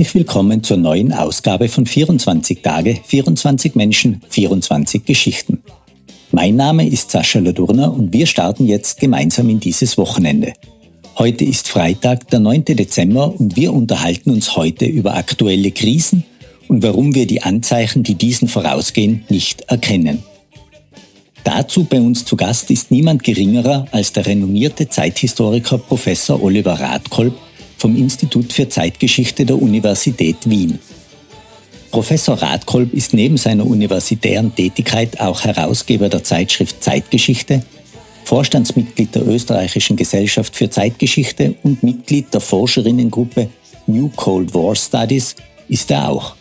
Herzlich willkommen zur neuen Ausgabe von 24 Tage, 24 Menschen, 24 Geschichten. Mein Name ist Sascha Ladurner und wir starten jetzt gemeinsam in dieses Wochenende. Heute ist Freitag, der 9. Dezember und wir unterhalten uns heute über aktuelle Krisen und warum wir die Anzeichen, die diesen vorausgehen, nicht erkennen. Dazu bei uns zu Gast ist niemand geringerer als der renommierte Zeithistoriker Professor Oliver Radkolb, vom Institut für Zeitgeschichte der Universität Wien. Professor Radkolb ist neben seiner universitären Tätigkeit auch Herausgeber der Zeitschrift Zeitgeschichte, Vorstandsmitglied der Österreichischen Gesellschaft für Zeitgeschichte und Mitglied der Forscherinnengruppe New Cold War Studies ist er auch.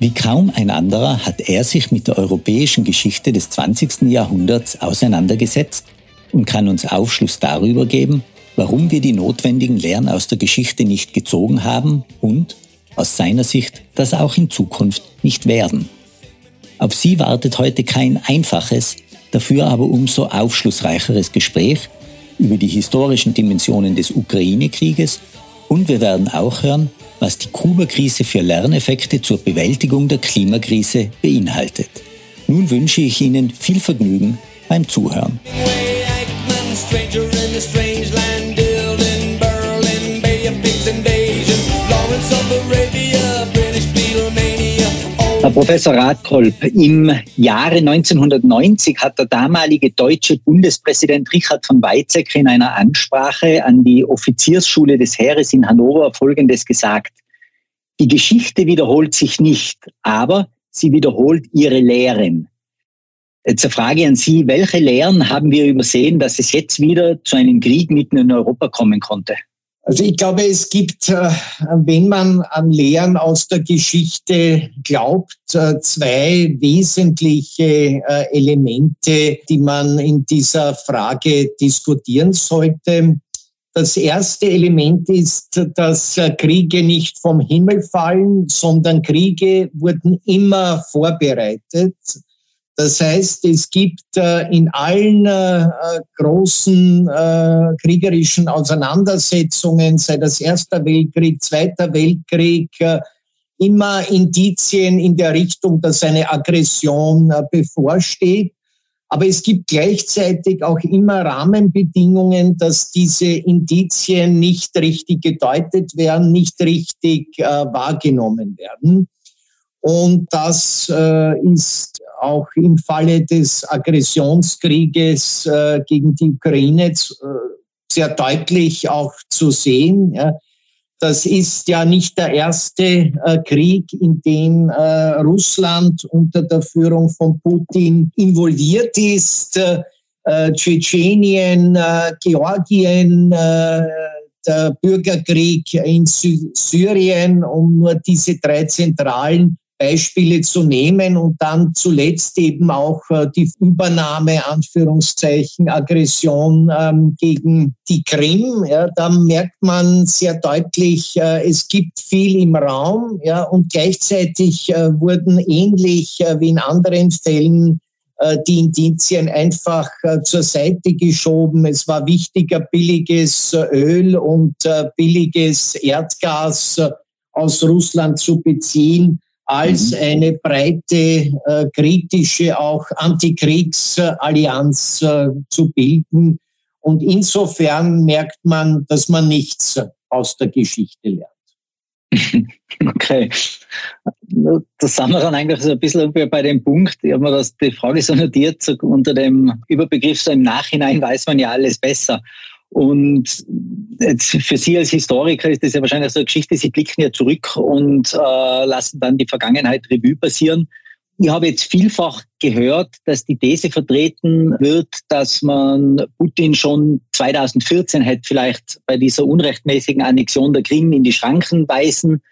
Wie kaum ein anderer hat er sich mit der europäischen Geschichte des 20. Jahrhunderts auseinandergesetzt und kann uns Aufschluss darüber geben, warum wir die notwendigen Lehren aus der Geschichte nicht gezogen haben und, aus seiner Sicht, das auch in Zukunft nicht werden. Auf Sie wartet heute kein einfaches, dafür aber umso aufschlussreicheres Gespräch über die historischen Dimensionen des Ukraine-Krieges und wir werden auch hören, was die Kuba-Krise für Lerneffekte zur Bewältigung der Klimakrise beinhaltet. Nun wünsche ich Ihnen viel Vergnügen beim Zuhören. Professor Radkolb, im Jahre 1990 hat der damalige deutsche Bundespräsident Richard von Weizsäcker in einer Ansprache an die Offiziersschule des Heeres in Hannover Folgendes gesagt. Die Geschichte wiederholt sich nicht, aber sie wiederholt ihre Lehren. Jetzt eine Frage an Sie. Welche Lehren haben wir übersehen, dass es jetzt wieder zu einem Krieg mitten in Europa kommen konnte? Also ich glaube, es gibt, äh, wenn man an Lehren aus der Geschichte glaubt, äh, zwei wesentliche äh, Elemente, die man in dieser Frage diskutieren sollte. Das erste Element ist, dass Kriege nicht vom Himmel fallen, sondern Kriege wurden immer vorbereitet. Das heißt, es gibt äh, in allen äh, großen äh, kriegerischen Auseinandersetzungen, sei das Erster Weltkrieg, Zweiter Weltkrieg, immer Indizien in der Richtung, dass eine Aggression bevorsteht. Aber es gibt gleichzeitig auch immer Rahmenbedingungen, dass diese Indizien nicht richtig gedeutet werden, nicht richtig wahrgenommen werden. Und das ist auch im Falle des Aggressionskrieges äh, gegen die Ukraine äh, sehr deutlich auch zu sehen. Ja. Das ist ja nicht der erste äh, Krieg, in dem äh, Russland unter der Führung von Putin involviert ist. Äh, Tschetschenien, äh, Georgien, der Bürgerkrieg in Syrien, um nur diese drei zentralen Beispiele zu nehmen und dann zuletzt eben auch äh, die Übernahme, Anführungszeichen, Aggression ähm, gegen die Krim. Ja, da merkt man sehr deutlich, äh, es gibt viel im Raum ja, und gleichzeitig äh, wurden ähnlich äh, wie in anderen Fällen die Indizien einfach zur Seite geschoben. Es war wichtiger, billiges Öl und billiges Erdgas aus Russland zu beziehen als mhm. eine breite äh, kritische, auch Antikriegsallianz äh, zu bilden. Und insofern merkt man, dass man nichts aus der Geschichte lernt. Okay. Das sind wir dann eigentlich so ein bisschen bei dem Punkt. Ich habe mir das, die Frage so notiert, so unter dem Überbegriff, so im Nachhinein weiß man ja alles besser. Und für Sie als Historiker ist das ja wahrscheinlich so eine Geschichte, Sie blicken ja zurück und äh, lassen dann die Vergangenheit Revue passieren. Ich habe jetzt vielfach gehört, dass die These vertreten wird, dass man Putin schon 2014 hätte vielleicht bei dieser unrechtmäßigen Annexion der Krim in die Schranken weisen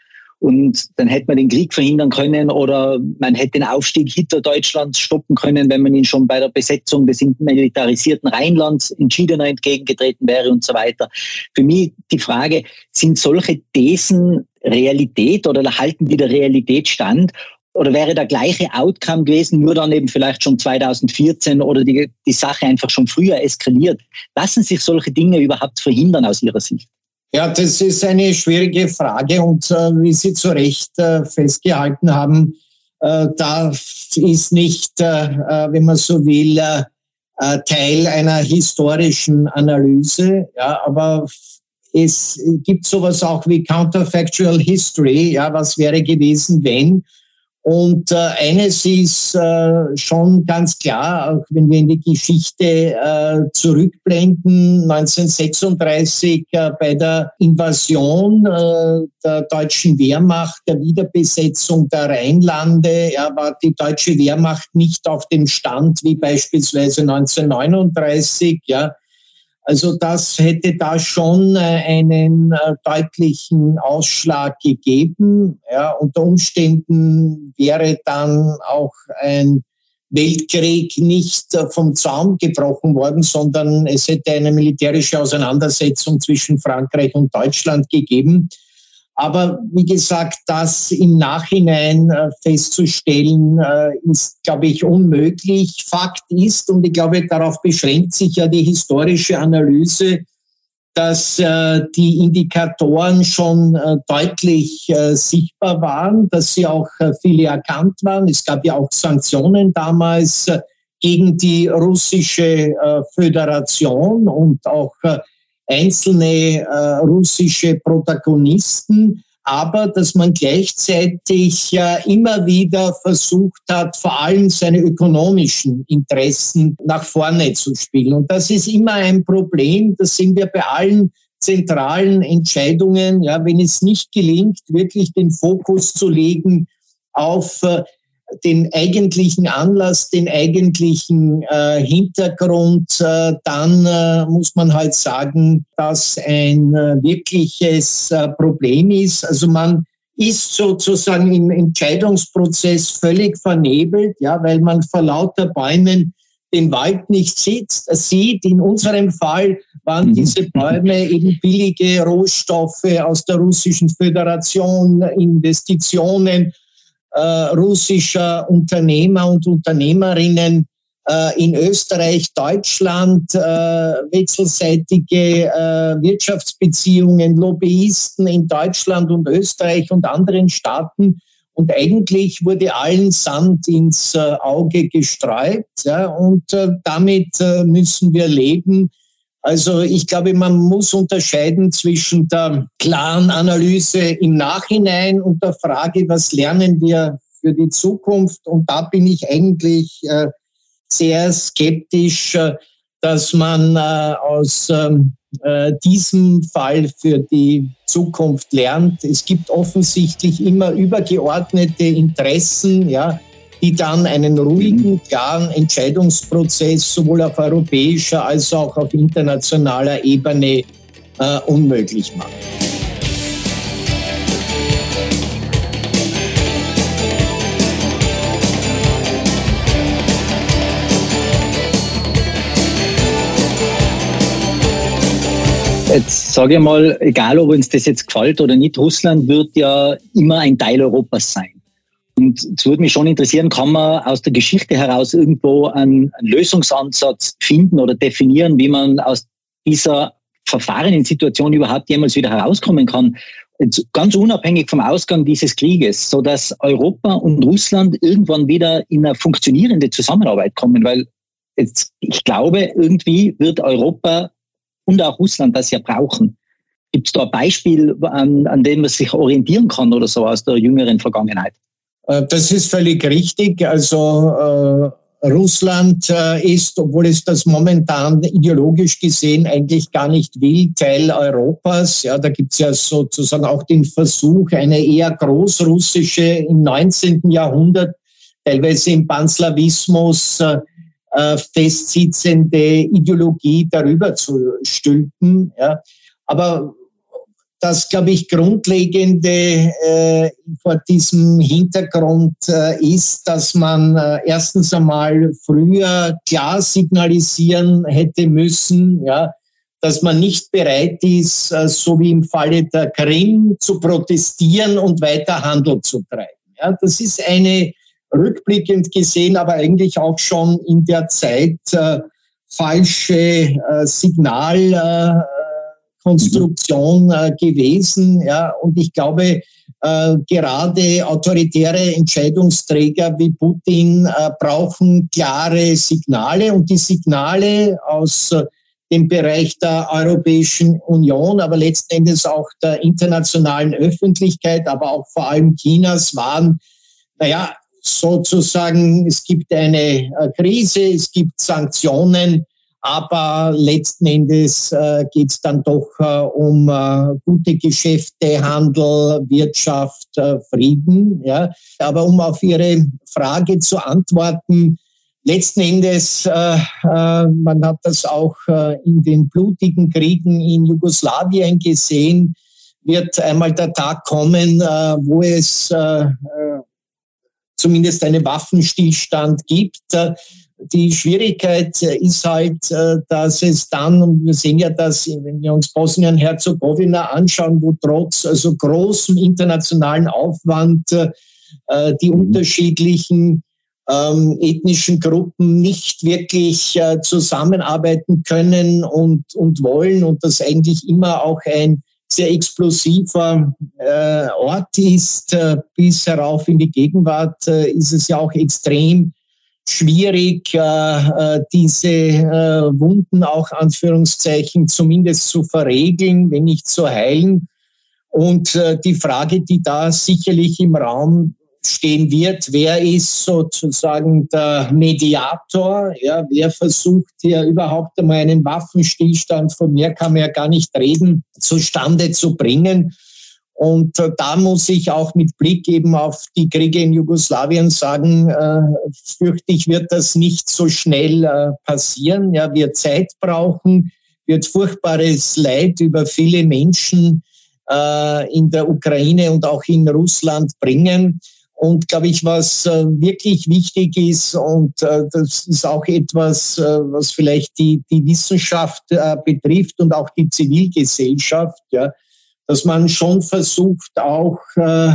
und dann hätte man den Krieg verhindern können oder man hätte den Aufstieg Hitler-Deutschlands stoppen können, wenn man ihn schon bei der Besetzung des militarisierten Rheinlands entschiedener entgegengetreten wäre und so weiter. Für mich die Frage, sind solche Thesen Realität oder halten die der Realität stand? Oder wäre der gleiche Outcome gewesen, nur dann eben vielleicht schon 2014 oder die, die Sache einfach schon früher eskaliert? Lassen sich solche Dinge überhaupt verhindern aus Ihrer Sicht? Ja, das ist eine schwierige Frage und äh, wie Sie zu Recht äh, festgehalten haben, äh, da ist nicht, äh, äh, wenn man so will, äh, Teil einer historischen Analyse. Ja, aber es gibt sowas auch wie Counterfactual History. Ja, was wäre gewesen, wenn? Und äh, eines ist äh, schon ganz klar, auch wenn wir in die Geschichte äh, zurückblenden, 1936 äh, bei der Invasion äh, der deutschen Wehrmacht, der Wiederbesetzung der Rheinlande, ja, war die deutsche Wehrmacht nicht auf dem Stand wie beispielsweise 1939. Ja, also das hätte da schon äh, einen äh, deutlichen Ausschlag gegeben. Ja, unter Umständen wäre dann auch ein Weltkrieg nicht äh, vom Zaun gebrochen worden, sondern es hätte eine militärische Auseinandersetzung zwischen Frankreich und Deutschland gegeben. Aber wie gesagt, das im Nachhinein äh, festzustellen, äh, ist, glaube ich, unmöglich. Fakt ist, und ich glaube, darauf beschränkt sich ja die historische Analyse, dass äh, die Indikatoren schon deutlich sichtbar waren, dass sie auch viele erkannt waren. Es gab ja auch Sanktionen damals gegen die russische Föderation und auch einzelne äh, russische Protagonisten, aber dass man gleichzeitig ja immer wieder versucht hat, vor allem seine ökonomischen Interessen nach vorne zu spielen. Und das ist immer ein Problem. Das sehen wir bei allen zentralen Entscheidungen. Ja, wenn es nicht gelingt, wirklich den Fokus zu legen auf äh, den eigentlichen Anlass, den eigentlichen äh, Hintergrund, äh, dann äh, muss man halt sagen, dass ein äh, wirkliches äh, Problem ist. Also man ist sozusagen im Entscheidungsprozess völlig vernebelt, ja, weil man vor lauter Bäumen den Wald nicht sieht. sieht. In unserem Fall waren mhm. diese Bäume eben billige Rohstoffe aus der Russischen Föderation, Investitionen äh, russischer Unternehmer und Unternehmerinnen äh, in Österreich, Deutschland, äh, wechselseitige äh, Wirtschaftsbeziehungen, Lobbyisten in Deutschland und Österreich und anderen Staaten. Und eigentlich wurde allen Sand ins äh, Auge gestreut. Ja, und äh, damit müssen wir leben. Also ich glaube, man muss unterscheiden zwischen der klaren Analyse im Nachhinein und der Frage, was lernen wir für die Zukunft. Und da bin ich eigentlich äh, sehr skeptisch, äh, dass man äh, aus ähm, diesem Fall für die Zukunft lernt. Es gibt offensichtlich immer übergeordnete Interessen, ja, die dann einen ruhigen, klaren Entscheidungsprozess sowohl auf europäischer als auch auf internationaler Ebene äh, unmöglich machen. Jetzt sage ich mal, egal ob uns das jetzt gefällt oder nicht, Russland wird ja immer ein Teil Europas sein. Und es würde mich schon interessieren, kann man aus der Geschichte heraus irgendwo einen, einen Lösungsansatz finden oder definieren, wie man aus dieser verfahrenen Situation überhaupt jemals wieder herauskommen kann? ganz unabhängig vom Ausgang dieses Krieges, so dass Europa und Russland irgendwann wieder in eine funktionierende Zusammenarbeit kommen, weil jetzt, ich glaube, irgendwie wird Europa und auch Russland das ja brauchen. Gibt es da ein Beispiel, an, an dem man sich orientieren kann oder so aus der jüngeren Vergangenheit? Äh, das ist völlig richtig. Also äh, Russland äh, ist, obwohl es das momentan ideologisch gesehen eigentlich gar nicht will, Teil Europas. Ja, da gibt es ja sozusagen auch den Versuch, eine eher großrussische im 19. Jahrhundert, teilweise im Panslawismus äh, festsitzende Ideologie darüber zu stülpen. Ja. Aber das, glaube ich, Grundlegende äh, vor diesem Hintergrund äh, ist, dass man äh, erstens einmal früher klar signalisieren hätte müssen, ja, dass man nicht bereit ist, äh, so wie im Falle der Krim, zu protestieren und weiter Handel zu treiben. Ja, das ist eine rückblickend gesehen, aber eigentlich auch schon in der Zeit äh, falsche äh, Signal Konstruktion äh, gewesen. Ja, und ich glaube, äh, gerade autoritäre Entscheidungsträger wie Putin äh, brauchen klare Signale und die Signale aus äh, dem Bereich der Europäischen Union, aber letzten Endes auch der internationalen Öffentlichkeit, aber auch vor allem Chinas waren, naja, sozusagen, es gibt eine äh, Krise, es gibt Sanktionen, aber letzten Endes äh, geht es dann doch äh, um äh, gute Geschäfte, Handel, Wirtschaft, äh, Frieden. Ja. Aber um auf Ihre Frage zu antworten, letzten Endes, äh, äh, man hat das auch in den blutigen Kriegen in Jugoslawien gesehen, wird einmal der Tag kommen, wo es zumindest einen Waffenstillstand gibt die Schwierigkeit äh, ist halt, äh, dass es dann, und wir sehen ja das, wenn wir uns Bosnien-Herzegowina anschauen, wo trotz also großem internationalen Aufwand äh, die mhm. unterschiedlichen ähm, ethnischen Gruppen nicht wirklich äh, zusammenarbeiten können und, und wollen und das eigentlich immer auch ein sehr explosiver äh, Ort ist. Äh, bis herauf in die Gegenwart ist es ja auch extrem schwierig, äh, äh, diese äh, Wunden auch Anführungszeichen zumindest zu verregeln, wenn nicht zu heilen. Und die Frage, die da sicherlich im Raum stehen wird, wer ist sozusagen der Mediator, ja, wer versucht hier überhaupt einmal einen Waffenstillstand, von mehr kann man ja gar nicht reden, zustande zu bringen. Und äh, da muss ich auch mit Blick eben auf die Kriege in Jugoslawien sagen, äh, fürchte ich, wird das nicht so schnell äh, passieren. Ja, wird Zeit brauchen, wird furchtbares Leid über viele Menschen äh, in der Ukraine und auch in Russland bringen. Und glaube ich, was äh, wirklich wichtig ist, und äh, das ist auch etwas, äh, was vielleicht die, die Wissenschaft äh, betrifft und auch die Zivilgesellschaft, ja, dass man schon versucht, auch äh, äh,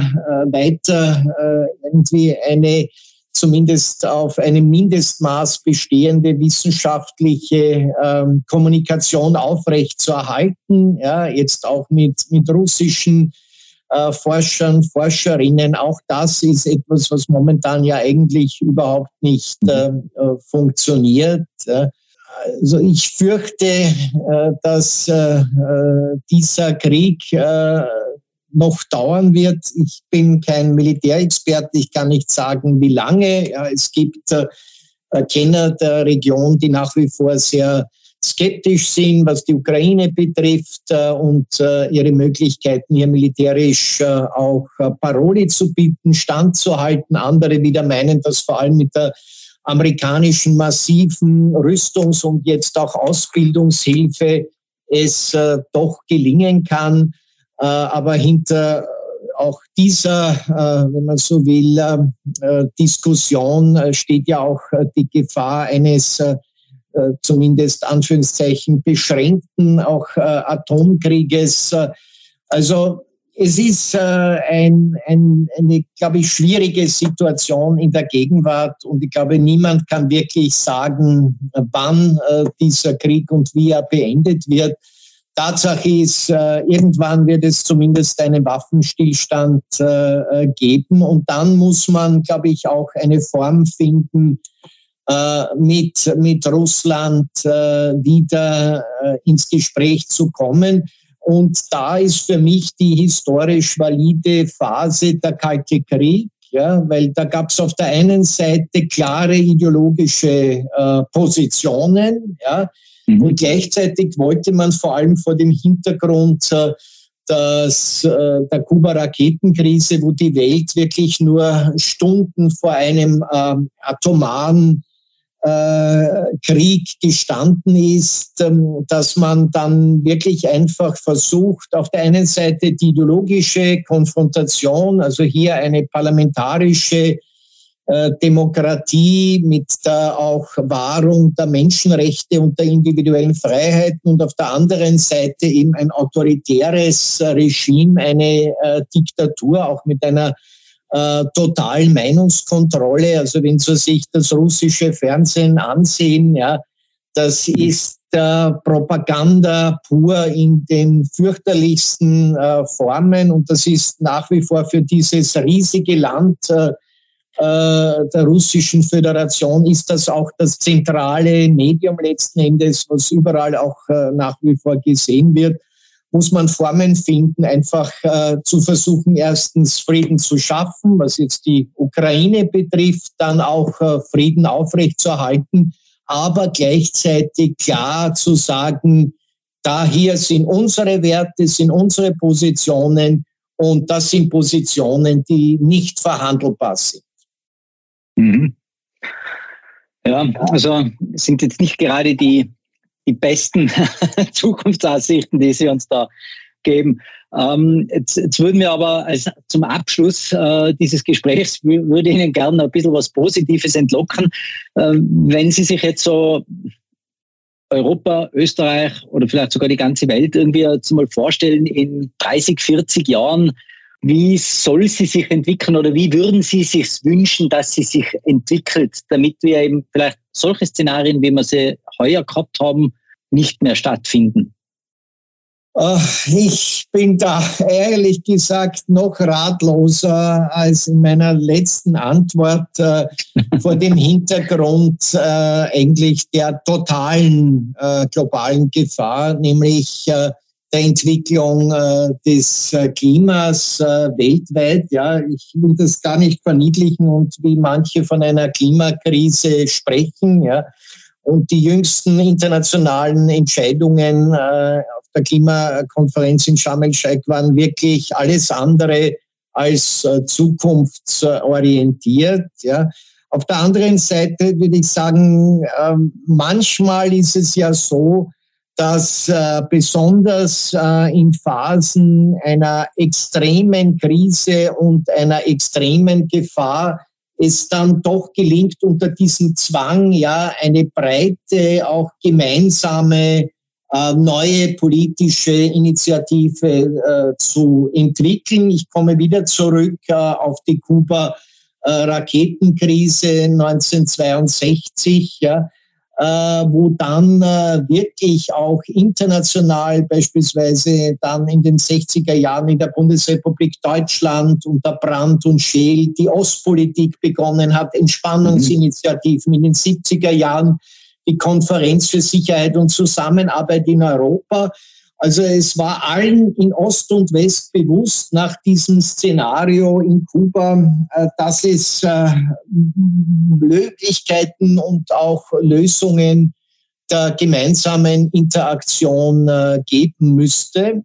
weiter äh, irgendwie eine zumindest auf einem Mindestmaß bestehende wissenschaftliche ähm, Kommunikation aufrechtzuerhalten. Ja, jetzt auch mit, mit russischen äh, Forschern, Forscherinnen. Auch das ist etwas, was momentan ja eigentlich überhaupt nicht äh, äh funktioniert. Ja. Also ich fürchte, äh, dass äh, äh, dieser Krieg noch dauern wird. Ich bin kein Militärexperte, ich kann nicht sagen, wie lange. Es gibt Kenner der Region, die nach wie vor sehr skeptisch sind, was die Ukraine betrifft und ihre Möglichkeiten, hier militärisch auch Paroli zu bieten, standzuhalten. Andere wieder meinen, dass vor allem mit der amerikanischen massiven Rüstungs- und jetzt auch Ausbildungshilfe es äh, doch gelingen kann. Äh, aber hinter auch dieser, äh, wenn man so will, äh, Diskussion äh, steht ja auch äh, die Gefahr eines zumindest Anführungszeichen beschränkten auch Atomkrieges. Also es ist äh, ein, ein, eine, glaube ich, schwierige Situation in der Gegenwart und ich glaube, niemand kann wirklich sagen, wann äh, dieser Krieg und wie er beendet wird. Tatsache ist, äh, irgendwann wird es zumindest einen Waffenstillstand äh, äh geben und dann muss man, glaube ich, auch eine Form finden, äh, mit, mit Russland äh, wieder äh, ins Gespräch zu kommen. Und da ist für mich die historisch valide Phase der Kalte Krieg, ja, weil da gab es auf der einen Seite klare ideologische äh, Positionen, ja, mhm. und gleichzeitig wollte man vor allem vor dem Hintergrund äh, dass, äh, der Kuba-Raketenkrise, wo die Welt wirklich nur Stunden vor einem äh, atomaren Krieg gestanden ist, ähm, dass man dann wirklich einfach versucht, auf der einen Seite die ideologische Konfrontation, also hier eine parlamentarische äh, Demokratie mit der auch Wahrung der Menschenrechte und der individuellen Freiheiten und auf der anderen Seite eben ein autoritäres Regime, eine äh, Diktatur, auch mit einer äh, totalen Meinungskontrolle. Also wenn Sie sich das russische Fernsehen ansehen, ja, das ist äh, Propaganda pur in den fürchterlichsten äh, Formen und das ist nach wie vor für dieses riesige Land äh, äh der russischen Föderation ist das auch das zentrale Medium letzten Endes, was überall auch äh, nach wie vor gesehen wird muss man Formen finden, einfach äh, zu versuchen, erstens Frieden zu schaffen, was jetzt die Ukraine betrifft, dann auch äh, Frieden aufrechtzuerhalten, aber gleichzeitig klar zu sagen, da hier sind unsere Werte, sind unsere Positionen und das sind Positionen, die nicht verhandelbar sind. Mhm. Ja, also sind jetzt nicht gerade die die besten Zukunftsaussichten, die Sie uns da geben. Ähm, jetzt, jetzt würden wir aber als, zum Abschluss äh, dieses Gesprächs, würde Ihnen gerne ein bisschen was Positives entlocken. Äh, wenn Sie sich jetzt so Europa, Österreich oder vielleicht sogar die ganze Welt irgendwie jetzt mal vorstellen in 30, 40 Jahren, wie soll sie sich entwickeln oder wie würden Sie sich wünschen, dass sie sich entwickelt, damit wir eben vielleicht solche Szenarien, wie wir sie heuer gehabt haben, nicht mehr stattfinden? Ich bin da ehrlich gesagt noch ratloser als in meiner letzten Antwort äh, vor dem Hintergrund äh, eigentlich der totalen äh, globalen Gefahr, nämlich der Entwicklung äh, des äh, Klimas weltweit. Ja, ich will das gar nicht verniedlichen und wie manche von einer Klimakrise sprechen. Ja, und die jüngsten internationalen Entscheidungen äh, auf der Klimakonferenz in Sharm el-Sheikh waren wirklich alles andere als äh, zukunftsorientiert. Ja. Auf der anderen Seite würde ich sagen, äh, manchmal ist es ja so, dass äh, besonders äh, in Phasen einer extremen Krise und einer extremen Gefahr es dann doch gelingt, unter diesem Zwang ja eine breite, auch gemeinsame äh, neue politische Initiative äh, zu entwickeln. Ich komme wieder zurück äh, auf die Kuba-Raketenkrise 1962. Ja äh, wo dann äh, wirklich auch international beispielsweise dann in den 60er Jahren in der Bundesrepublik Deutschland unter Brandt und Scheel die Ostpolitik begonnen hat, Entspannungsinitiativen in den 70er Jahren die Konferenz für Sicherheit und Zusammenarbeit in Europa also es war allen in Ost und West bewusst nach diesem Szenario in Kuba, äh, dass es äh, Möglichkeiten und auch Lösungen der gemeinsamen Interaktion äh, geben müsste.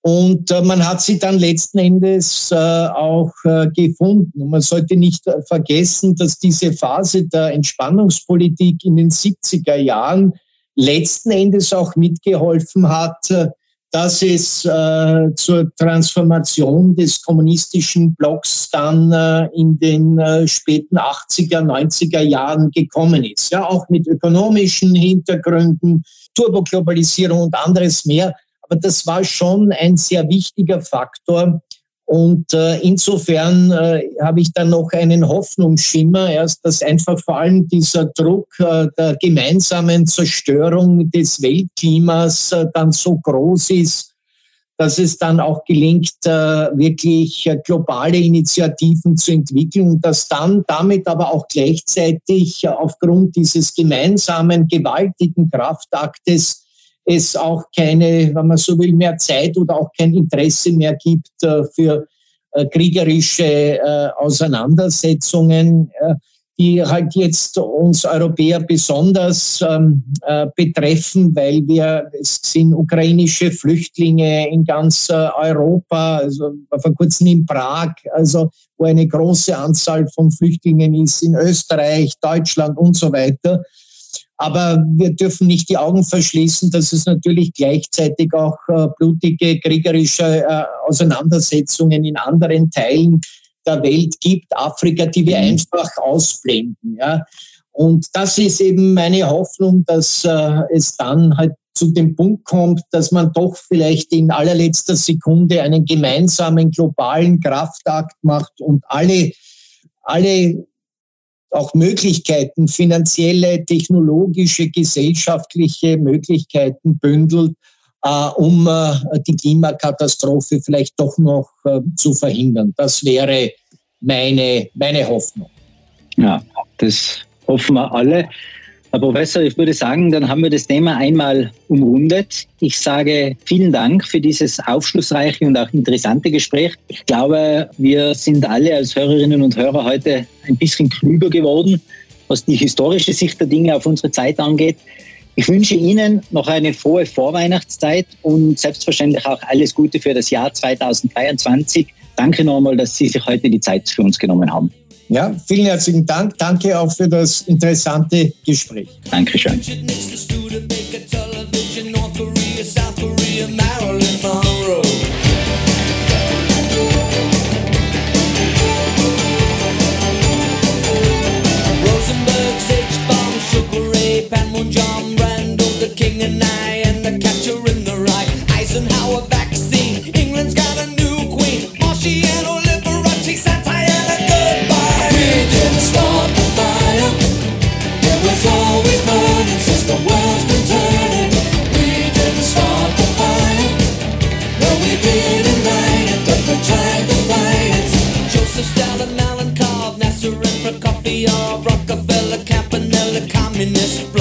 Und man hat sie dann letzten Endes auch gefunden. Und man sollte nicht vergessen, dass diese Phase der Entspannungspolitik in den 70er Jahren letzten Endes auch mitgeholfen hat, äh, dass es äh, zur Transformation des kommunistischen Blocks dann äh, in den äh, späten 80er, 90er Jahren gekommen ist. Ja, auch mit ökonomischen Hintergründen, Turboglobalisierung und anderes mehr. Aber das war schon ein sehr wichtiger Faktor, und äh, insofern äh, habe ich dann noch einen Hoffnungsschimmer, erst, dass einfach vor allem dieser Druck äh, der gemeinsamen Zerstörung des Weltklimas äh, dann so groß ist, dass es dann auch gelingt, äh, wirklich äh, globale Initiativen zu entwickeln und dass dann damit aber auch gleichzeitig äh, aufgrund dieses gemeinsamen gewaltigen Kraftaktes es auch keine, wenn man so will, mehr Zeit oder auch kein Interesse mehr gibt äh, für äh, kriegerische äh, Auseinandersetzungen. die halt jetzt uns Europäer besonders ähm, äh, betreffen, weil wir, es sind ukrainische Flüchtlinge in ganz Europa, also vor kurzem in Prag, also wo eine große Anzahl von Flüchtlingen ist, in Österreich, Deutschland und so weiter. Aber wir dürfen nicht die Augen verschließen, dass es natürlich gleichzeitig auch äh, blutige kriegerische äh, Auseinandersetzungen in anderen Teilen der Welt gibt, Afrika, die wir mhm. einfach ausblenden. Ja. Und das ist eben meine Hoffnung, dass äh, es dann halt zu dem Punkt kommt, dass man doch vielleicht in allerletzter Sekunde einen gemeinsamen globalen Kraftakt macht und alle, alle auch Möglichkeiten, finanzielle, technologische, gesellschaftliche Möglichkeiten bündelt, äh, um äh, die Klimakatastrophe vielleicht doch noch äh, zu verhindern. Das wäre meine, meine Hoffnung. Ja, das hoffen wir alle. Herr Professor, ich würde sagen, dann haben wir das Thema einmal umrundet. Ich sage vielen Dank für dieses aufschlussreiche und auch interessante Gespräch. Ich glaube, wir sind alle als Hörerinnen und Hörer heute ein bisschen klüger geworden, was die historische Sicht der Dinge auf unsere Zeit angeht. Ich wünsche Ihnen noch eine frohe Vorweihnachtszeit und selbstverständlich auch alles Gute für das Jahr 2023. Danke nochmal, dass Sie sich heute die Zeit für uns genommen haben. Ja, vielen herzlichen Dank. Danke auch für das interessante Gespräch. Dankeschön. Communist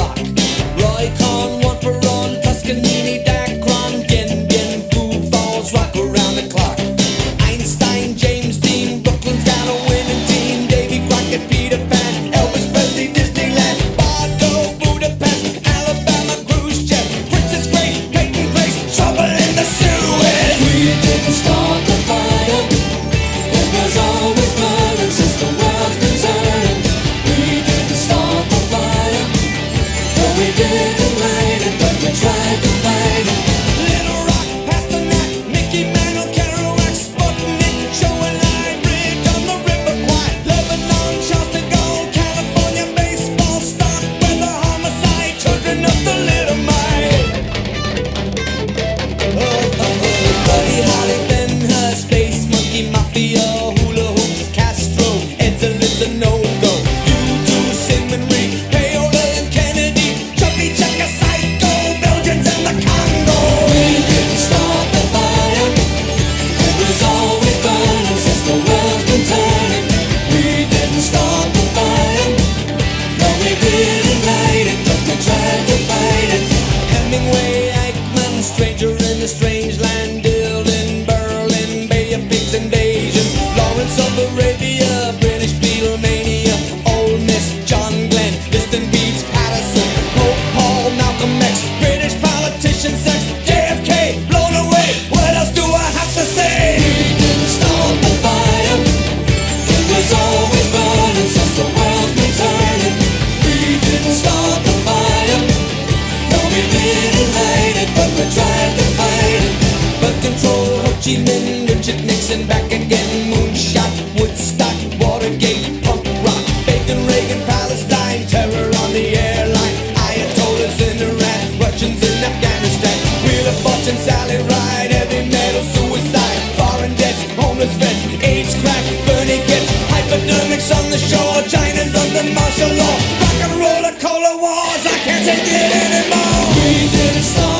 on the shore, China's under martial law. Rock and roll, the Cola Wars, I can't take it anymore. We didn't stop.